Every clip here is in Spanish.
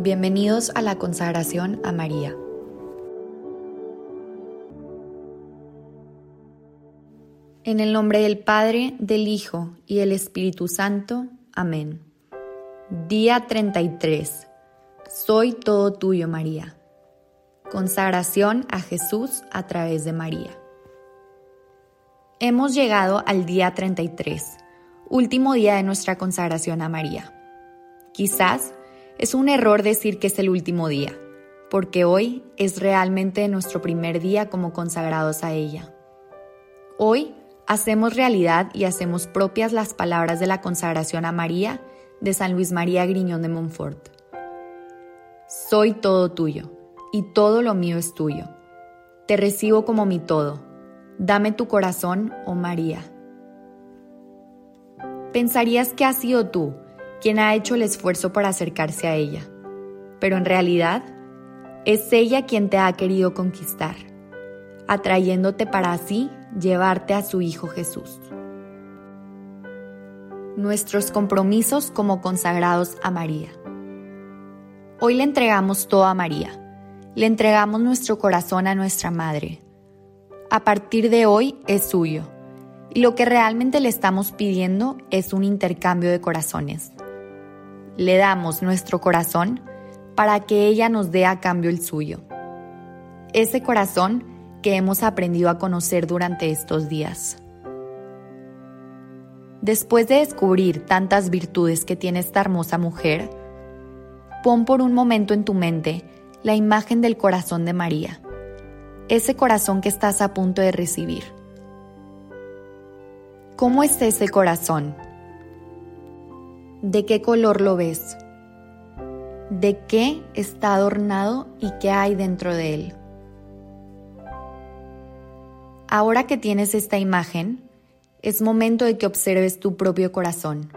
Bienvenidos a la consagración a María. En el nombre del Padre, del Hijo y del Espíritu Santo. Amén. Día 33. Soy todo tuyo, María. Consagración a Jesús a través de María. Hemos llegado al día 33, último día de nuestra consagración a María. Quizás es un error decir que es el último día, porque hoy es realmente nuestro primer día como consagrados a ella. Hoy hacemos realidad y hacemos propias las palabras de la consagración a María de San Luis María Griñón de Montfort. Soy todo tuyo, y todo lo mío es tuyo. Te recibo como mi todo. Dame tu corazón, oh María. Pensarías que has sido tú quien ha hecho el esfuerzo para acercarse a ella, pero en realidad es ella quien te ha querido conquistar, atrayéndote para así llevarte a su Hijo Jesús. Nuestros compromisos como consagrados a María. Hoy le entregamos todo a María, le entregamos nuestro corazón a nuestra Madre. A partir de hoy es suyo, y lo que realmente le estamos pidiendo es un intercambio de corazones le damos nuestro corazón para que ella nos dé a cambio el suyo. Ese corazón que hemos aprendido a conocer durante estos días. Después de descubrir tantas virtudes que tiene esta hermosa mujer, pon por un momento en tu mente la imagen del corazón de María, ese corazón que estás a punto de recibir. ¿Cómo es ese corazón? ¿De qué color lo ves? ¿De qué está adornado y qué hay dentro de él? Ahora que tienes esta imagen, es momento de que observes tu propio corazón.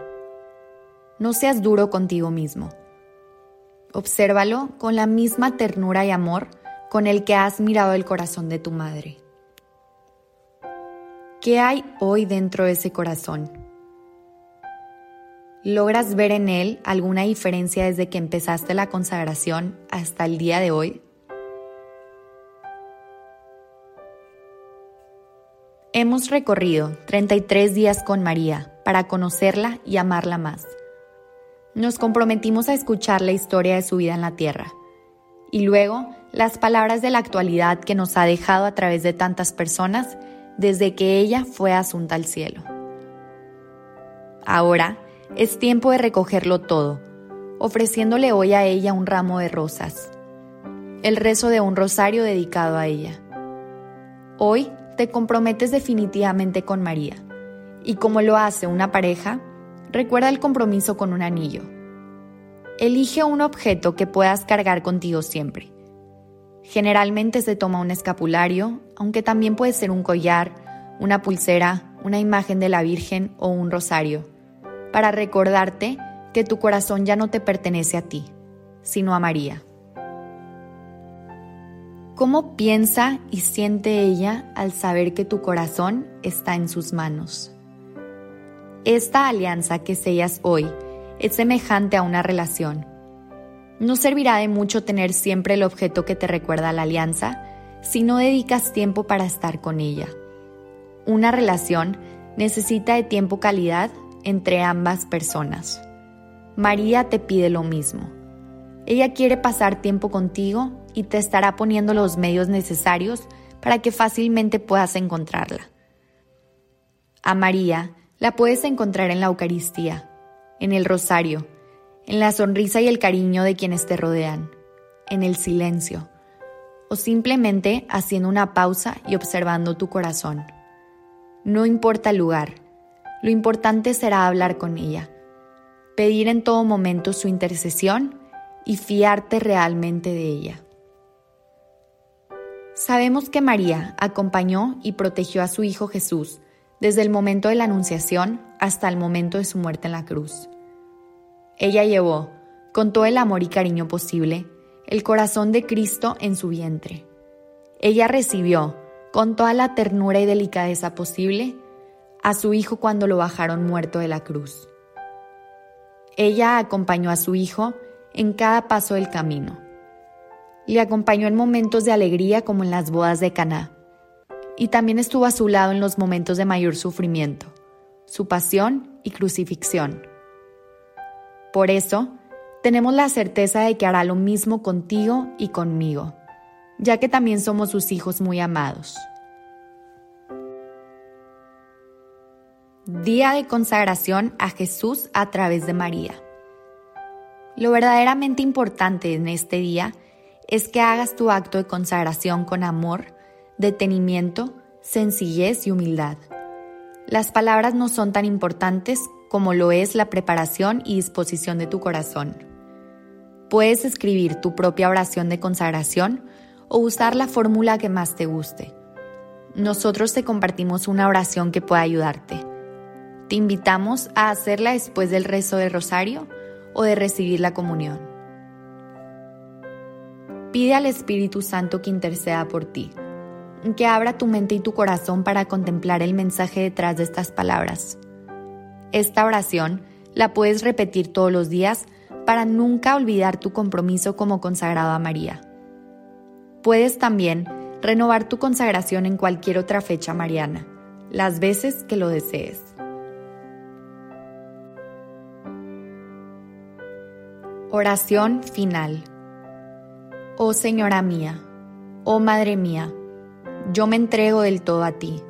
No seas duro contigo mismo. Obsérvalo con la misma ternura y amor con el que has mirado el corazón de tu madre. ¿Qué hay hoy dentro de ese corazón? ¿Logras ver en él alguna diferencia desde que empezaste la consagración hasta el día de hoy? Hemos recorrido 33 días con María para conocerla y amarla más. Nos comprometimos a escuchar la historia de su vida en la tierra y luego las palabras de la actualidad que nos ha dejado a través de tantas personas desde que ella fue asunta al cielo. Ahora, es tiempo de recogerlo todo, ofreciéndole hoy a ella un ramo de rosas, el rezo de un rosario dedicado a ella. Hoy te comprometes definitivamente con María, y como lo hace una pareja, recuerda el compromiso con un anillo. Elige un objeto que puedas cargar contigo siempre. Generalmente se toma un escapulario, aunque también puede ser un collar, una pulsera, una imagen de la Virgen o un rosario para recordarte que tu corazón ya no te pertenece a ti, sino a María. ¿Cómo piensa y siente ella al saber que tu corazón está en sus manos? Esta alianza que sellas hoy es semejante a una relación. No servirá de mucho tener siempre el objeto que te recuerda a la alianza si no dedicas tiempo para estar con ella. Una relación necesita de tiempo calidad entre ambas personas. María te pide lo mismo. Ella quiere pasar tiempo contigo y te estará poniendo los medios necesarios para que fácilmente puedas encontrarla. A María la puedes encontrar en la Eucaristía, en el rosario, en la sonrisa y el cariño de quienes te rodean, en el silencio, o simplemente haciendo una pausa y observando tu corazón. No importa el lugar, lo importante será hablar con ella, pedir en todo momento su intercesión y fiarte realmente de ella. Sabemos que María acompañó y protegió a su Hijo Jesús desde el momento de la Anunciación hasta el momento de su muerte en la cruz. Ella llevó, con todo el amor y cariño posible, el corazón de Cristo en su vientre. Ella recibió, con toda la ternura y delicadeza posible, a su hijo cuando lo bajaron muerto de la cruz. Ella acompañó a su hijo en cada paso del camino. Le acompañó en momentos de alegría como en las bodas de Caná, y también estuvo a su lado en los momentos de mayor sufrimiento, su pasión y crucifixión. Por eso, tenemos la certeza de que hará lo mismo contigo y conmigo, ya que también somos sus hijos muy amados. Día de consagración a Jesús a través de María. Lo verdaderamente importante en este día es que hagas tu acto de consagración con amor, detenimiento, sencillez y humildad. Las palabras no son tan importantes como lo es la preparación y disposición de tu corazón. Puedes escribir tu propia oración de consagración o usar la fórmula que más te guste. Nosotros te compartimos una oración que pueda ayudarte. Te invitamos a hacerla después del rezo del rosario o de recibir la comunión. Pide al Espíritu Santo que interceda por ti, que abra tu mente y tu corazón para contemplar el mensaje detrás de estas palabras. Esta oración la puedes repetir todos los días para nunca olvidar tu compromiso como consagrado a María. Puedes también renovar tu consagración en cualquier otra fecha mariana, las veces que lo desees. Oración final. Oh Señora mía, oh Madre mía, yo me entrego del todo a ti,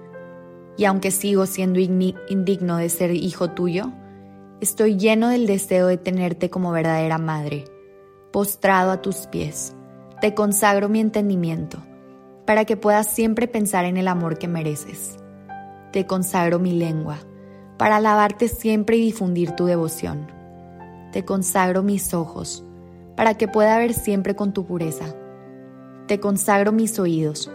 y aunque sigo siendo indigno de ser hijo tuyo, estoy lleno del deseo de tenerte como verdadera madre. Postrado a tus pies, te consagro mi entendimiento, para que puedas siempre pensar en el amor que mereces. Te consagro mi lengua, para alabarte siempre y difundir tu devoción te consagro mis ojos, para que pueda ver siempre con tu pureza. Te consagro mis oídos,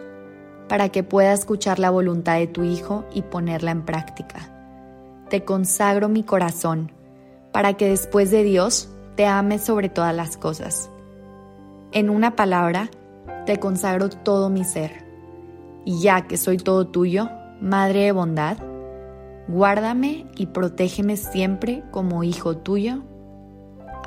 para que pueda escuchar la voluntad de tu Hijo y ponerla en práctica. Te consagro mi corazón, para que después de Dios te ame sobre todas las cosas. En una palabra, te consagro todo mi ser. Y ya que soy todo tuyo, Madre de bondad, guárdame y protégeme siempre como hijo tuyo